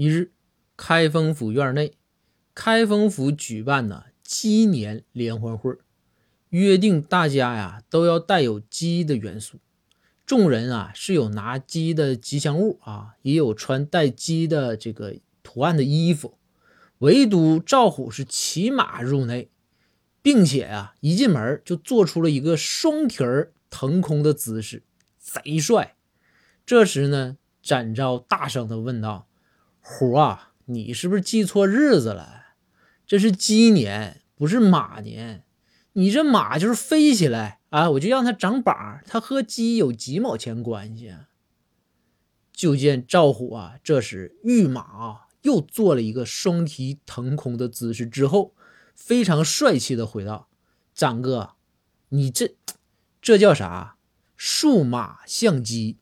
一日，开封府院内，开封府举办呢鸡年联欢会，约定大家呀都要带有鸡的元素。众人啊是有拿鸡的吉祥物啊，也有穿带鸡的这个图案的衣服，唯独赵虎是骑马入内，并且啊一进门就做出了一个双蹄儿腾空的姿势，贼帅。这时呢，展昭大声的问道：“虎啊，你是不是记错日子了？这是鸡年，不是马年。你这马就是飞起来。”啊！我就让它长膀，它和鸡有几毛钱关系啊？就见赵虎啊，这时御马又做了一个双蹄腾空的姿势，之后非常帅气的回道：“张哥，你这这叫啥？数马相机。”